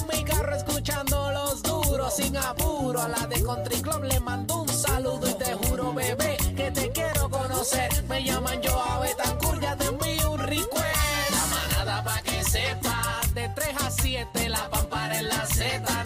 en mi carro escuchando los duros sin apuro. A la de Country Club le mando un saludo y te juro, bebé, que te quiero conocer. Me llaman yo a Betancourt, ya te envío un request. La manada pa' que sepa, de 3 a 7, la pampara en la Z93,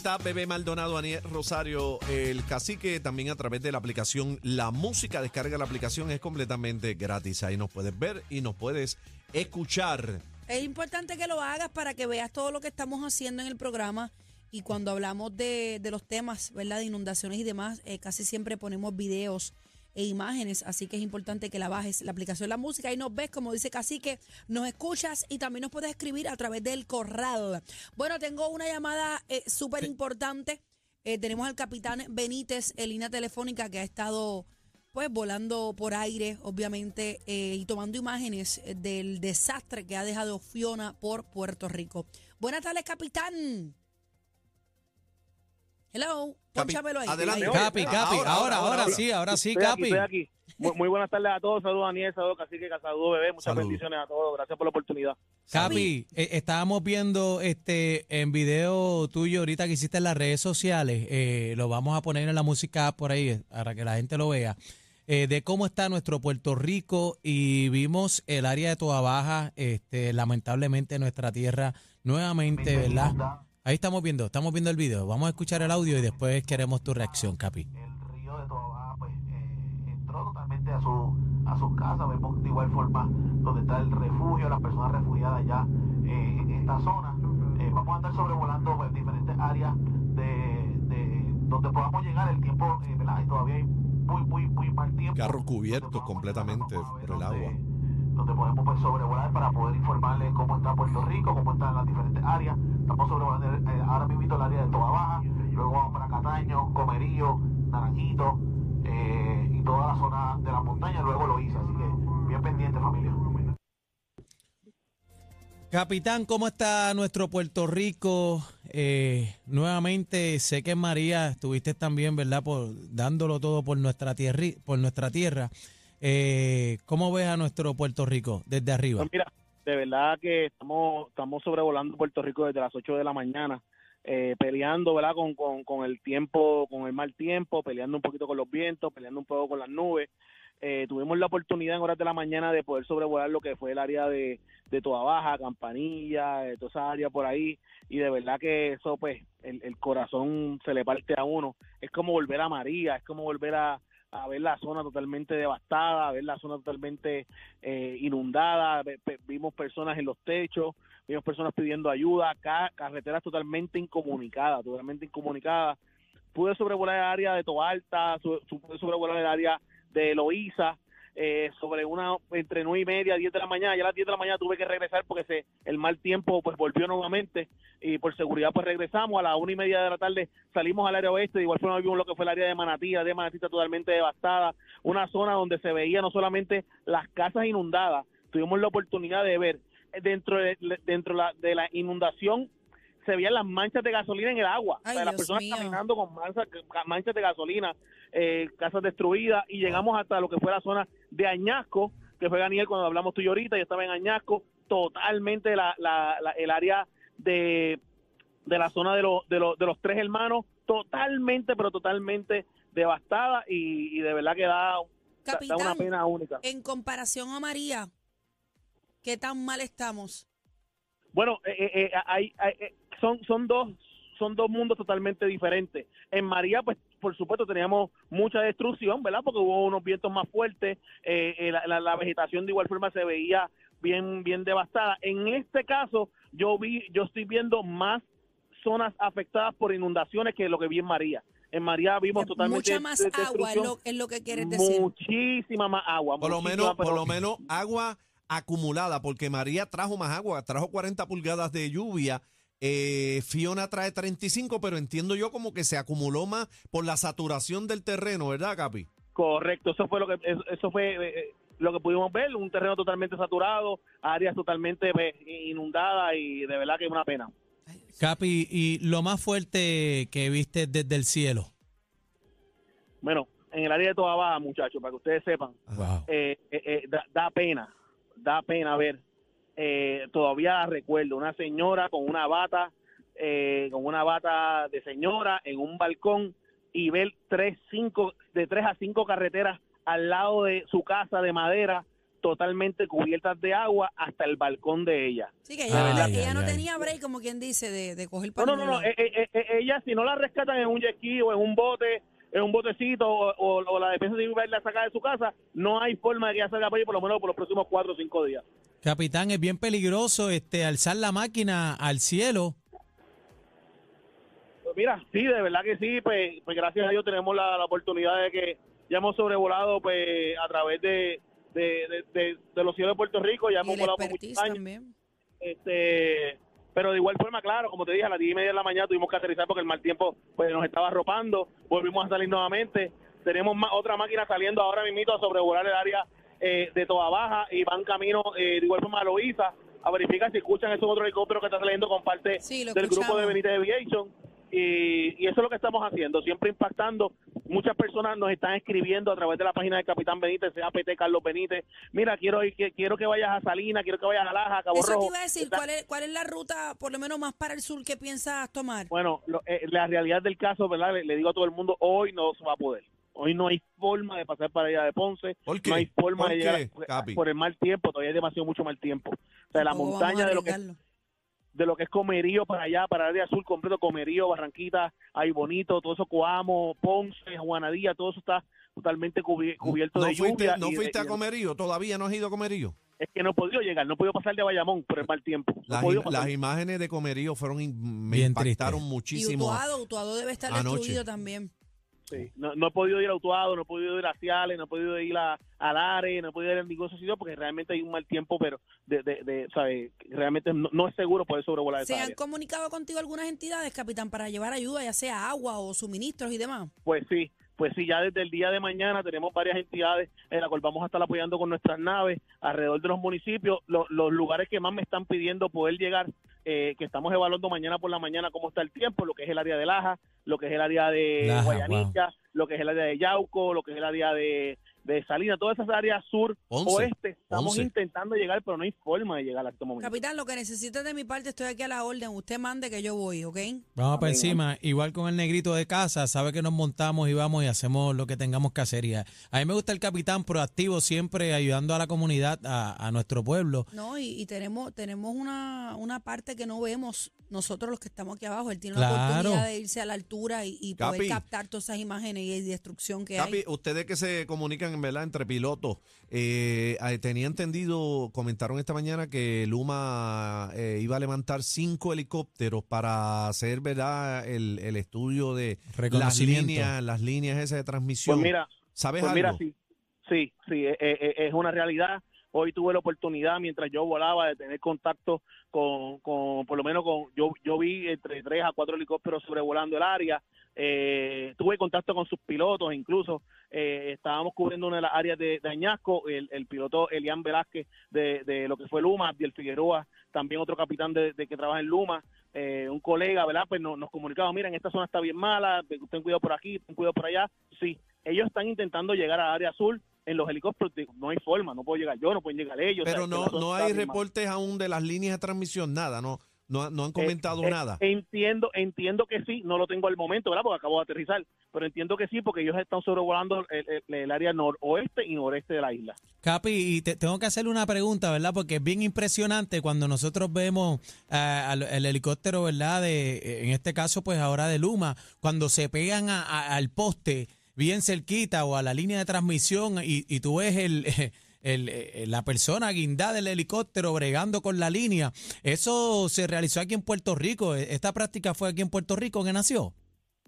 Z, Bebé Maldonado, Aniel Rosario, el cacique, también a través de la aplicación La Música. Descarga la aplicación, es completamente gratis. Ahí nos puedes ver y nos puedes escuchar. Es importante que lo hagas para que veas todo lo que estamos haciendo en el programa. Y cuando hablamos de, de los temas, ¿verdad? De inundaciones y demás, eh, casi siempre ponemos videos e imágenes, así que es importante que la bajes, la aplicación La Música, y nos ves, como dice Cacique, nos escuchas y también nos puedes escribir a través del corral. Bueno, tengo una llamada eh, súper importante. Eh, tenemos al capitán Benítez en línea telefónica que ha estado pues volando por aire, obviamente, eh, y tomando imágenes eh, del desastre que ha dejado Fiona por Puerto Rico. Buenas tardes, capitán. Hello, Capi, pónchamelo ahí. adelante. Ahí. Capi, Ahora, Capi, ahora, ahora, ahora, ahora, ahora. sí, ahora sí, Estoy aquí, Capi. estoy aquí. Muy, muy buenas tardes a todos. Saludos, Daniel. Saludos, Cacique. Saludos, bebé. Muchas bendiciones a todos. Gracias por la oportunidad. Capi, eh, estábamos viendo este en video tuyo ahorita que hiciste en las redes sociales, eh, lo vamos a poner en la música por ahí eh, para que la gente lo vea, eh, de cómo está nuestro Puerto Rico y vimos el área de Toa Baja, este, lamentablemente nuestra tierra nuevamente, ¿verdad? Ahí estamos viendo, estamos viendo el video, vamos a escuchar el audio y después queremos tu reacción, Capi. el río de Toa Baja pues eh, entró totalmente a su a sus casas vemos de igual forma donde está el refugio las personas refugiadas ya eh, en esta zona Eh, vamos a estar sobrevolando pues, diferentes áreas de, de donde podamos llegar el tiempo eh, ¿verdad? Y todavía hay muy muy muy mal tiempo Carros cubiertos completamente por el donde- agua. donde podemos pues, sobrevolar para poder informarles cómo está Puerto Rico, cómo están las diferentes áreas. Estamos sobrevolando eh, ahora mismo el área de Toa Baja, luego vamos para Cataño, Comerío, Naranjito eh, y toda la zona de la montaña, luego lo hice, así que bien pendiente familia. Capitán, ¿cómo está nuestro Puerto Rico? Eh, nuevamente, sé que María estuviste también, ¿verdad? Por dándolo todo por nuestra tierra, por nuestra tierra. Eh, ¿Cómo ves a nuestro Puerto Rico desde arriba? Pues mira, de verdad que estamos, estamos sobrevolando Puerto Rico desde las 8 de la mañana, eh, peleando, ¿verdad? Con, con, con el tiempo, con el mal tiempo, peleando un poquito con los vientos, peleando un poco con las nubes. Eh, tuvimos la oportunidad en horas de la mañana de poder sobrevolar lo que fue el área de, de Toa Baja, Campanilla, eh, toda esa área por ahí, y de verdad que eso, pues, el, el corazón se le parte a uno. Es como volver a María, es como volver a, a ver la zona totalmente devastada, a ver la zona totalmente eh, inundada, vimos personas en los techos, vimos personas pidiendo ayuda, ca- carreteras totalmente incomunicadas, totalmente incomunicadas. Pude sobrevolar el área de Toalta, pude sobrevolar el área de Loíza, eh, sobre una, entre nueve y media, 10 de la mañana, ya a las 10 de la mañana tuve que regresar porque se, el mal tiempo pues volvió nuevamente y por seguridad pues regresamos. A las una y media de la tarde salimos al área oeste, de igual forma vimos lo que fue el área de Manatí, la de Manatí está totalmente devastada, una zona donde se veía no solamente las casas inundadas, tuvimos la oportunidad de ver eh, dentro de, dentro la- de la inundación se veían las manchas de gasolina en el agua, Ay, o sea, las Dios personas mío. caminando con manchas, manchas de gasolina, eh, casas destruidas y llegamos hasta lo que fue la zona de Añasco, que fue Daniel cuando hablamos tú y ahorita, yo estaba en Añasco, totalmente la, la- la- el área de, de la zona de, los de, los de los tres hermanos, totalmente, pero totalmente devastada y, y de verdad que da, una pena única. en comparación a María, ¿qué tan mal estamos? Bueno, eh, eh, hay, hay- son, son dos son dos mundos totalmente diferentes. En María, pues, por supuesto, teníamos mucha destrucción, ¿verdad? Porque hubo unos vientos más fuertes, eh, eh, la, la- la vegetación de igual forma se veía bien, bien devastada. En este caso, yo vi, yo estoy viendo más zonas afectadas por inundaciones que lo que vi en María. En María vimos totalmente Mucha más de- agua es lo, es lo que quieres decir. Muchísima más agua. Por lo menos, por lo menos agua acumulada, porque María trajo más agua, trajo 40 pulgadas de lluvia. Eh, Fiona trae 35, pero entiendo yo como que se acumuló más por la saturación del terreno, ¿verdad, Capi? Correcto, eso fue lo que eso, eso fue eh, eh, lo que pudimos ver, un terreno totalmente saturado, áreas totalmente pues, inundadas y de que es una pena. Capi, y lo más fuerte que viste desde el cielo. Bueno, en el área de Toda Baja, muchachos, para que ustedes sepan, Wow. eh, eh, eh, da, da pena, da pena ver. Eh, todavía recuerdo una señora con una bata, eh, con una bata de señora en un balcón y ver tres, cinco, de tres a cinco carreteras al lado de su casa de madera totalmente cubiertas de agua hasta el balcón de ella. Sí, que ella, Ay, ella ay, no ay. tenía break, como quien dice, de, de coger No, para no, no, no, eh, eh, eh, ella si no la rescatan en un jet ski o en un bote, en un botecito o, o- o la defensa civil va a ir a sacar de su casa, no hay forma de que ella salga por ahí por lo menos por los próximos cuatro o cinco días. Capitán, es bien peligroso este alzar la máquina al cielo. Pues mira, sí, de verdad que sí, pues, pues gracias a Dios tenemos la, la oportunidad de que ya hemos sobrevolado pues a través de, de, de- de- de los cielos de Puerto Rico, ya hemos volado por muchos años. también. este pero de igual forma claro como te dije a las 10 y media de la mañana tuvimos que aterrizar porque el mal tiempo pues nos estaba arropando. Volvimos a salir nuevamente. Tenemos ma- otra máquina saliendo ahora mismo a sobrevolar el área eh, de Toda Baja y van camino eh, de igual forma a Loíza a verificar si escuchan esos otros helicópteros que está saliendo con parte Sí, del grupo de Benítez Aviation. Y, y eso es lo que estamos haciendo, siempre impactando. Muchas personas nos están escribiendo a través de la página del Capitán Benítez, CAPT Carlos Benítez. Mira, quiero ir, que, quiero que vayas a Salina, quiero que vayas a Laja, a Cabo Eso te Rojo. iba a decir, Está- ¿cuál es, ¿cuál es la ruta, por lo menos más para el sur, que piensas tomar? Bueno, lo- eh, la realidad del caso, ¿verdad? Le, le digo a todo el mundo, hoy no se va a poder. Hoy no hay forma de pasar para allá de Ponce. ¿Por qué? No hay forma ¿Por de llegar qué, a- por el mal tiempo. Todavía hay demasiado mucho mal tiempo. O sea, la montaña de lo que. De lo que es Comerío para allá, para el área azul completo, Comerío, Barranquita, ahí bonito, todo eso, Coamo, Ponce, Juanadía, todo eso está totalmente cubi- cubierto ¿No de fuiste, lluvia. ¿no de- fuiste a Comerío? ¿Todavía no has ido a Comerío? Es que no he podido llegar, no he podido pasar de Bayamón por el mal tiempo. No Las, im- imágenes de Comerío fueron me Bien impactaron triste. Y muchísimo. Utuado, Utuado debe estar Anoche. destruido también. Sí, no, no he podido ir a Utuado, no he podido ir a Ciales, no he podido ir a, a Lares, no he podido ir a ningún otro sitio porque realmente hay un mal tiempo, pero de, de, de ¿sabe? realmente no, no es seguro poder sobrevolar ¿Se esa han área. comunicado contigo algunas entidades, capitán, para llevar ayuda, ya sea agua o suministros y demás? Pues sí, pues sí, ya desde el día de mañana tenemos varias entidades en la cual vamos a estar apoyando con nuestras naves alrededor de los municipios, Lo- los lugares que más me están pidiendo poder llegar, eh, que estamos evaluando mañana por la mañana cómo está el tiempo, lo que es el área de Laja, lo que es el área de Guayanilla, lo que es el área de Yauco, lo que es el área de, de Salinas, todas esas áreas sur, Once, oeste, estamos once. intentando llegar, pero no hay forma de llegar a este momento. Capitán, lo que necesites de mi parte, estoy aquí a la orden. Usted mande que yo voy, ¿ok? Vamos Amén. encima, igual con el negrito de casa, sabe que nos montamos y vamos y hacemos lo que tengamos que hacer. Y a, a mí me gusta el capitán proactivo, siempre ayudando a la comunidad, a, a nuestro pueblo. No, y, y tenemos tenemos una, una parte que no vemos nosotros los que estamos aquí abajo. Él tiene Claro. la oportunidad de irse a la altura y, y poder Capi. captar todas esas imágenes y destrucción que Capi, hay. ustedes que se comunican en verdad entre pilotos, eh, eh, tenía entendido, comentaron esta mañana que Luma eh, iba a levantar cinco helicópteros para hacer verdad el, el estudio de las Reconocimiento. líneas, las líneas esas de transmisión. Pues mira, ¿Sabes Pues algo? mira, sí, sí, sí, eh, eh, es una realidad. Hoy tuve la oportunidad, mientras yo volaba, de tener contacto con, con por lo menos con, yo, yo vi entre tres a cuatro helicópteros sobrevolando el área. Eh, tuve contacto con sus pilotos, incluso eh, estábamos cubriendo una de las áreas de, de Añasco, el, el piloto Elian Velázquez de, de lo que fue Luma, Abdiel Figueroa, también otro capitán de, de que trabaja en Luma, eh, un colega, ¿verdad? Pues nos, nos comunicaba, miren, esta zona está bien mala, ten cuidado por aquí, ten cuidado por allá. Sí, ellos están intentando llegar a área azul en los helicópteros, digo, no hay forma, no puedo llegar yo, no pueden llegar ellos. Pero o sea, no, no hay reportes aún de las líneas de transmisión, nada, no, no, no han comentado Eh, eh, nada. Entiendo, entiendo que sí, no lo tengo al momento, ¿verdad? Porque acabo de aterrizar, pero entiendo que sí, porque ellos están sobrevolando el, el- el área noroeste y noreste de la isla. Capi, y te, tengo que hacerle una pregunta, ¿verdad? Porque es bien impresionante cuando nosotros vemos ah, al- el helicóptero, ¿verdad? De, en este caso, pues ahora de Luma, cuando se pegan a- a- al poste bien cerquita o a la línea de transmisión y, y tú ves el, el- eh, la persona guindada del helicóptero bregando con la línea. Eso se realizó aquí en Puerto Rico. Esta práctica fue aquí en Puerto Rico que nació.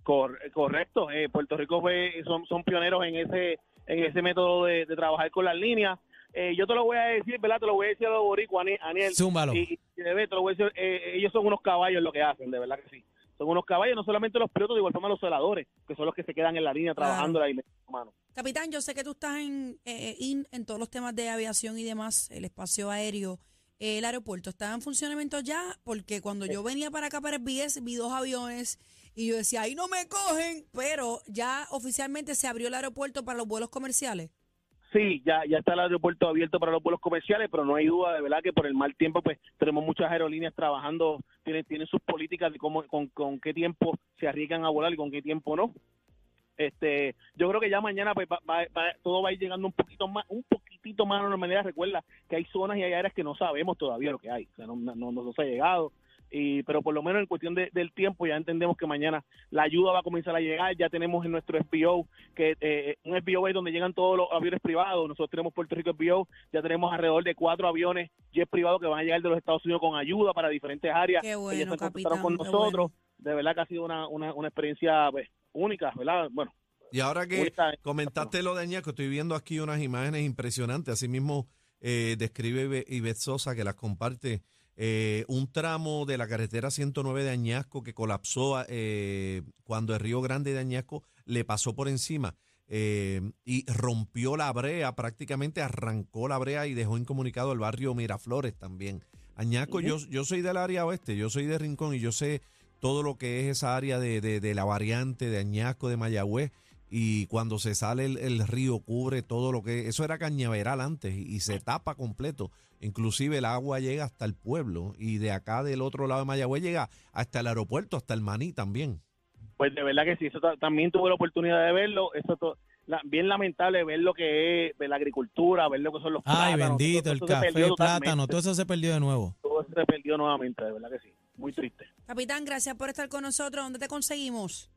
Cor- correcto, eh, Puerto Rico fue, son, son pioneros en ese en ese método de, de trabajar con las líneas. Eh, yo te lo voy a decir, ¿verdad? Te lo voy a decir a los boricuas, Ani- Aniel. Zúmbalo. Y, y te lo voy a decir, eh, ellos son unos caballos lo que hacen, de verdad que sí. Son unos caballos, no solamente los pilotos, de igual forma los celadores, que son los que se quedan en la línea Claro. trabajando la línea, hermano. Capitán, yo sé que tú estás en, eh, in- en todos los temas de aviación y demás, el espacio aéreo. el aeropuerto estaba en funcionamiento ya, porque cuando yo venía para acá para el BS vi dos aviones y yo decía, ahí no me cogen, pero ya oficialmente se abrió el aeropuerto para los vuelos comerciales. Sí, ya, ya está el aeropuerto abierto para los vuelos comerciales, pero no hay duda de verdad que por el mal tiempo, pues tenemos muchas aerolíneas trabajando, tienen, tienen sus políticas de cómo, con, con qué tiempo se arriesgan a volar y con qué tiempo no. Este, yo creo que ya mañana pues va- va- todo va a ir llegando un poquito más, un poquitito más a la normalidad. Recuerda que hay zonas y hay áreas que no sabemos todavía lo que hay, o sea, no, no, no nos ha llegado. Y, pero por lo menos en cuestión de- del tiempo ya entendemos que mañana la ayuda va a comenzar a llegar. Ya tenemos en nuestro FBO, que eh, un FBO es donde llegan todos los aviones privados. Nosotros tenemos Puerto Rico FBO, ya tenemos alrededor de cuatro aviones jet privados que van a llegar de los Estados Unidos con ayuda para diferentes áreas. Qué que ya bueno, se capitán. con nosotros. bueno. De verdad que ha sido una, una, una experiencia pues, única, ¿verdad? Bueno, Y ahora que única. comentaste lo de Añasco, estoy viendo aquí unas imágenes impresionantes. Asimismo, eh, describe Ibe- Ivette Sosa que las comparte. Eh, un tramo de la carretera 109 de Añasco que colapsó eh, cuando el río Grande de Añasco le pasó por encima eh, y rompió la brea, prácticamente arrancó la brea y dejó incomunicado el barrio Miraflores también. Añasco, yo, yo soy del área oeste, yo soy de Rincón y yo sé todo lo que es esa área de, de- de la variante de Añasco, de Mayagüez, y cuando se sale el, el río cubre todo lo que... Eso era cañaveral antes y, se tapa completo. Inclusive el agua llega hasta el pueblo y de acá del otro lado de Mayagüez llega hasta el aeropuerto, hasta el Maní también. Pues de verdad que sí, eso ta- también tuve la oportunidad de verlo. Eso to- la- bien lamentable ver lo que es ver la agricultura, ver lo que son los Ay, plátanos, bendito, todo el eso se café, el plátano, todo eso se perdió de nuevo. Todo eso se perdió nuevamente, de verdad que sí. Muy triste. Capitán, gracias por estar con nosotros. ¿Dónde te conseguimos?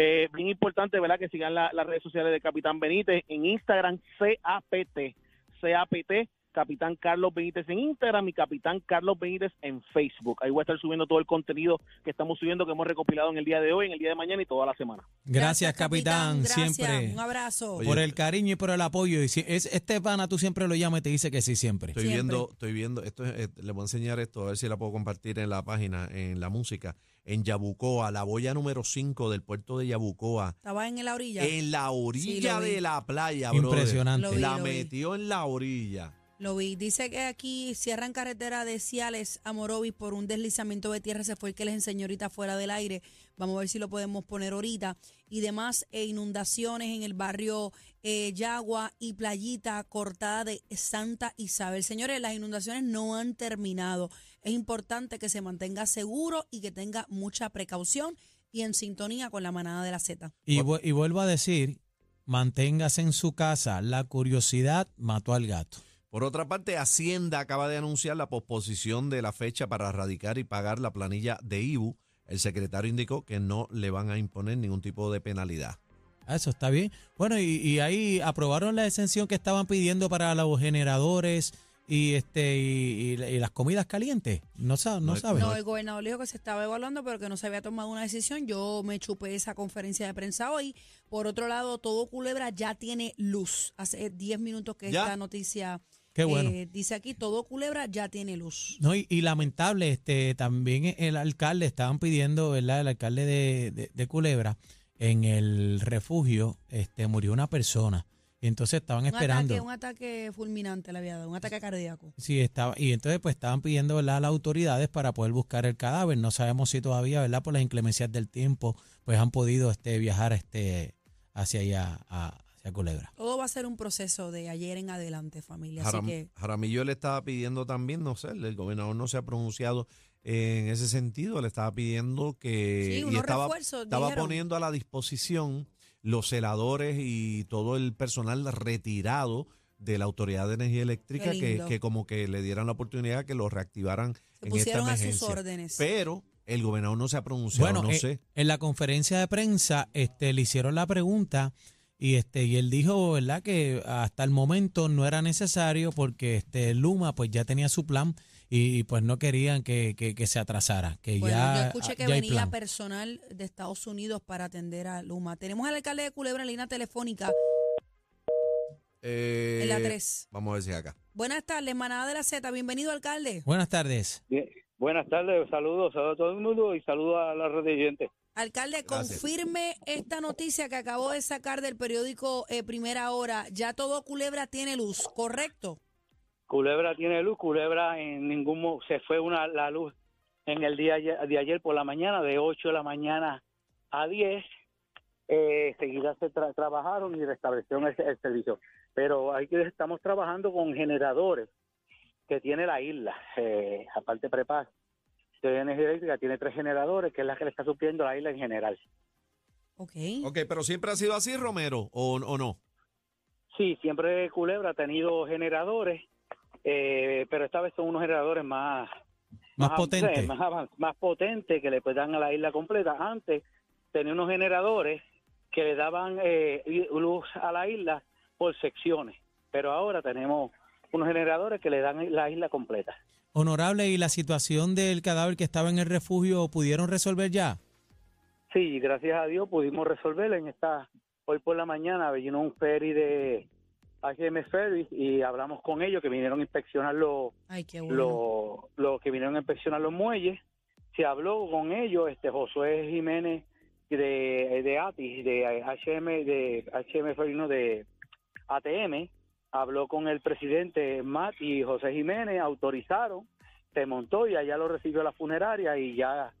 Eh, bien importante, ¿verdad? Que sigan la- las redes sociales de Capitán Benítez en Instagram, CAPT, CAPT, Capitán Carlos Benítez en Instagram y Capitán Carlos Benítez en Facebook. Ahí voy a estar subiendo todo el contenido que estamos subiendo, que hemos recopilado en el día de hoy, en el día de mañana y toda la semana. Gracias, capitán, Gracias. siempre. Un abrazo. Oye, por el cariño y por el apoyo. Y si es este pana, tú siempre lo llamas y te dice que sí, siempre. Estoy Siempre. viendo, estoy viendo, esto es, eh, le voy a enseñar esto, a ver si la puedo compartir en la página, en la música. En Yabucoa, la boya número 5 del puerto de Yabucoa, Estaba en la orilla. en la orilla de la playa, brother. Impresionante. La vi. metió en la orilla. Lo vi. Dice que aquí cierran carretera de Ciales a Morovis por un deslizamiento de tierra. Se fue el que les enseñó ahorita fuera del aire. Vamos a ver si lo podemos poner ahorita. Y demás, e inundaciones en el barrio eh, Yagua y Playita cortada de Santa Isabel. Señores, las inundaciones no han terminado. Es importante que se mantenga seguro y que tenga mucha precaución y en sintonía con la manada de la Z. Y, y vuelvo a decir, manténgase en su casa. La curiosidad mató al gato. Por otra parte, Hacienda acaba de anunciar la posposición de la fecha para radicar y pagar la planilla de IBU. El secretario indicó que no le van a imponer ningún tipo de penalidad. Ah, Eso está bien. Bueno, y, y ahí aprobaron la exención que estaban pidiendo para los generadores y este y, y- y las comidas calientes. No, no No, sabes. No, el gobernador dijo que se estaba evaluando, pero que no se había tomado una decisión. Yo me chupé esa conferencia de prensa hoy. Por otro lado, todo Culebra ya tiene luz. Hace 10 minutos que ¿Ya? esta noticia Qué bueno. eh, dice aquí, todo Culebra ya tiene luz. No, y, y lamentable, este, también el alcalde, estaban pidiendo, ¿verdad? El alcalde de, de- de Culebra, en el refugio, este, murió una persona. Y entonces estaban Un esperando. ataque, un ataque fulminante le había dado, un ataque cardíaco. Sí, estaba, y entonces pues estaban pidiendo ¿verdad? a las autoridades para poder buscar el cadáver. No sabemos si todavía, ¿verdad? Por las inclemencias del tiempo, pues han podido este, viajar este, hacia allá, a- Culebra. Todo va a ser un proceso de ayer en adelante, familia. Así Jaram- que Jaramillo le estaba pidiendo también, no sé, el gobernador no se ha pronunciado en ese sentido, le estaba pidiendo que Sí, y estaba, refuerzos, estaba dijeron. poniendo a la disposición los celadores y todo el personal retirado de la Autoridad de Energía Eléctrica que, como que le dieran la oportunidad que lo reactivaran se en esta pusieron a sus órdenes. Pero el gobernador no se ha pronunciado, Bueno, no eh, sé. en la conferencia de prensa este, le hicieron la pregunta y este y él dijo, ¿verdad? Que hasta el momento no era necesario porque este Luma pues ya tenía su plan y, pues no querían que, que- que se atrasara, que Bueno, ya, yo escuché que ya venía plan. personal de Estados Unidos para atender a Luma. Tenemos al alcalde de Culebra en línea telefónica Eh, en la 3. Vamos a ver si acá. Buenas tardes, manada de la Z. Bienvenido, alcalde. Buenas tardes. Bien, Buenas tardes, saludos a todo el mundo y saludos a la red de oyentes. Alcalde, Gracias. confirme esta noticia que acabo de sacar del periódico eh, Primera Hora. Ya todo Culebra tiene luz, ¿correcto? Culebra tiene luz, Culebra en ningún mo- se fue una la luz en el día de ayer por la mañana, de 8 de la mañana a 10. Eh, seguidas se tra- trabajaron y restablecieron el, el servicio. Pero hay que estamos trabajando con generadores que tiene la isla, eh, aparte prepar. De energía eléctrica tiene tres generadores, que es la que le está supliendo a la isla en general. Ok. Ok, pero siempre ha sido así, Romero, o, o no? Sí, siempre Culebra ha tenido generadores, eh, pero esta vez son unos generadores más Más más, avan- más potentes que le pues dan a la isla completa. Antes tenía unos generadores que le daban eh, luz a la isla por secciones, pero ahora tenemos unos generadores que le dan la isla completa. Honorable, ¿y la situación del cadáver que estaba en el refugio pudieron resolver ya? Sí, gracias a Dios pudimos resolverlo en esta hoy por la mañana vino un ferry de HM Ferry y hablamos con ellos que vinieron a inspeccionar los Ay, qué bueno. los los que vinieron a inspeccionar los muelles. Se habló con ellos, este Josué Jiménez de, de ATI, de HM, de HM Ferry, no, de ATM, habló con el presidente Matt y José Jiménez, autorizaron, se montó y allá lo recibió la funeraria y ya,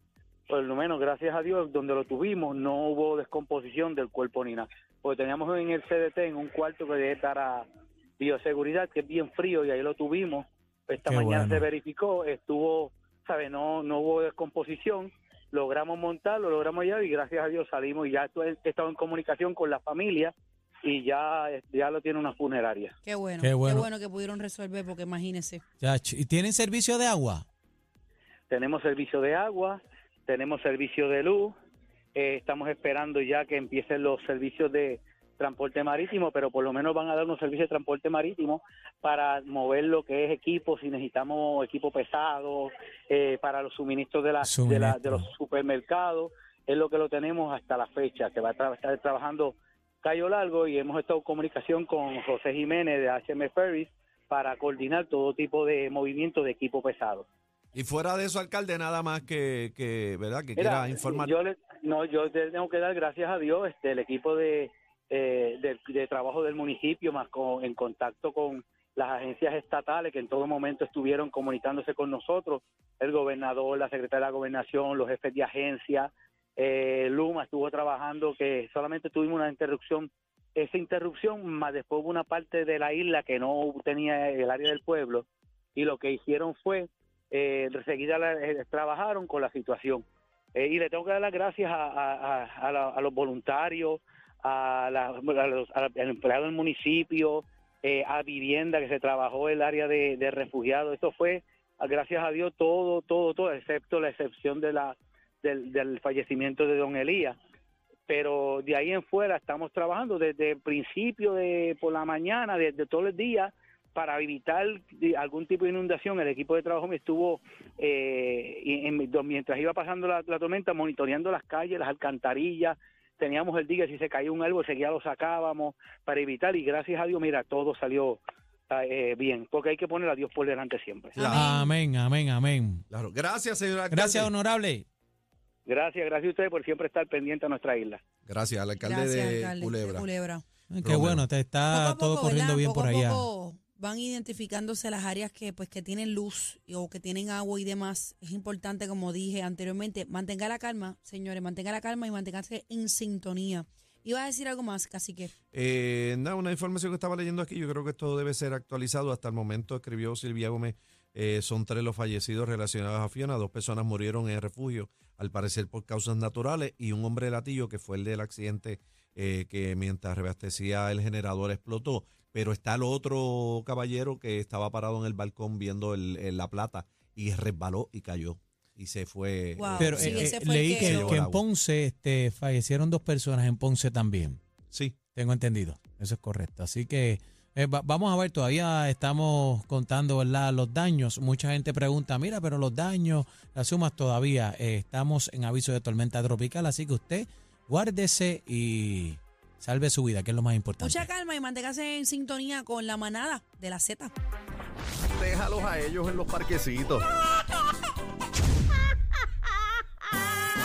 por lo menos gracias a Dios, donde lo tuvimos no hubo descomposición del cuerpo ni nada. Porque teníamos en el CDT, en un cuarto que debe estar a bioseguridad, que es bien frío y ahí lo tuvimos. Esta Qué mañana bueno. se verificó, estuvo, ¿sabe? No, no hubo descomposición. Logramos montarlo, logramos ya y gracias a Dios salimos y ya he estado en comunicación con la familia y ya, ya lo tiene una funeraria. Qué bueno. Qué Qué bueno. bueno, que pudieron resolver, porque imagínense. ¿Y tienen servicio de agua? Tenemos servicio de agua, tenemos servicio de luz, eh, estamos esperando ya que empiecen los servicios de transporte marítimo, pero por lo menos van a dar unos servicios de transporte marítimo para mover lo que es equipo, si necesitamos equipo pesado, eh, para los suministros de, la, de, la- de los supermercados, es lo que lo tenemos hasta la fecha, que va a tra- estar trabajando Cayo Largo y hemos estado en comunicación con José Jiménez de HM Ferries para coordinar todo tipo de movimiento de equipo pesado. Y fuera de eso, alcalde, nada más que, que ¿verdad? Que Mira, quiera informar. Yo le- no, yo te tengo que dar gracias a Dios, este, el equipo de, eh, de, de trabajo del municipio, más con, en contacto con las agencias estatales que en todo momento estuvieron comunicándose con nosotros, el gobernador, la secretaria de la gobernación, los jefes de agencia, eh, Luma estuvo trabajando, que solamente tuvimos una interrupción, esa interrupción, más después hubo una parte de la isla que no tenía el área del pueblo, y lo que hicieron fue, eh, enseguida eh, trabajaron con la situación. Eh, y le tengo que dar las gracias a, a- a- la- a los voluntarios, a, la- los, a- al empleado del municipio, eh, a vivienda que se trabajó el área de, de refugiados. Esto fue, gracias a Dios, todo, todo, todo, excepto la excepción de la, del, del fallecimiento de don Elías. Pero de ahí en fuera estamos trabajando desde el principio de por la mañana, desde todos los días, para evitar algún tipo de inundación. El equipo de trabajo me estuvo, eh, en- mientras iba pasando la, la tormenta, monitoreando las calles, las alcantarillas. Teníamos el día, si se caía un árbol, seguía lo sacábamos para evitar. Y gracias a Dios, mira, todo salió ah, eh, bien, porque hay que poner a Dios por delante siempre. Amén, amén, amén. Claro. Gracias, señor alcalde. Gracias, honorable. Gracias, gracias a ustedes por siempre estar pendiente a nuestra isla. Gracias al alcalde Gracias, de alcalde. Culebra. de Culebra. Qué Romero. bueno, te está Poco todo poco, corriendo ¿verdad? bien Poco por allá. poco van identificándose las áreas que pues que tienen luz o que tienen agua y demás. Es importante, como dije anteriormente, mantenga la calma, señores, mantenga la calma y manténganse en sintonía. Iba a decir algo más, casi que Eh, nada, una información que estaba leyendo aquí, yo creo que esto debe ser actualizado. Hasta el momento escribió Silvia Gómez, eh, son tres los fallecidos relacionados a Fiona, dos personas murieron en el refugio, al parecer por causas naturales, y un hombre de latillo que fue el del accidente eh, que mientras reabastecía el generador explotó. Pero está el otro caballero que estaba parado en el balcón viendo el- el- la plata y resbaló y cayó y se fue. Wow. eh, Pero Sí, eh, eh, fue leí que- en. Ponce este, fallecieron dos personas en Ponce también. Sí, Tengo entendido. Eso es correcto. Así que eh, va- vamos a ver, todavía estamos contando ¿verdad? los daños. Mucha gente pregunta, mira, pero los daños, las sumas todavía eh, estamos en aviso de tormenta tropical. Así que usted guárdese y salve su vida, que es lo más importante. mucha calma y manténgase en sintonía con la manada de la Z. Déjalos a ellos en los parquecitos.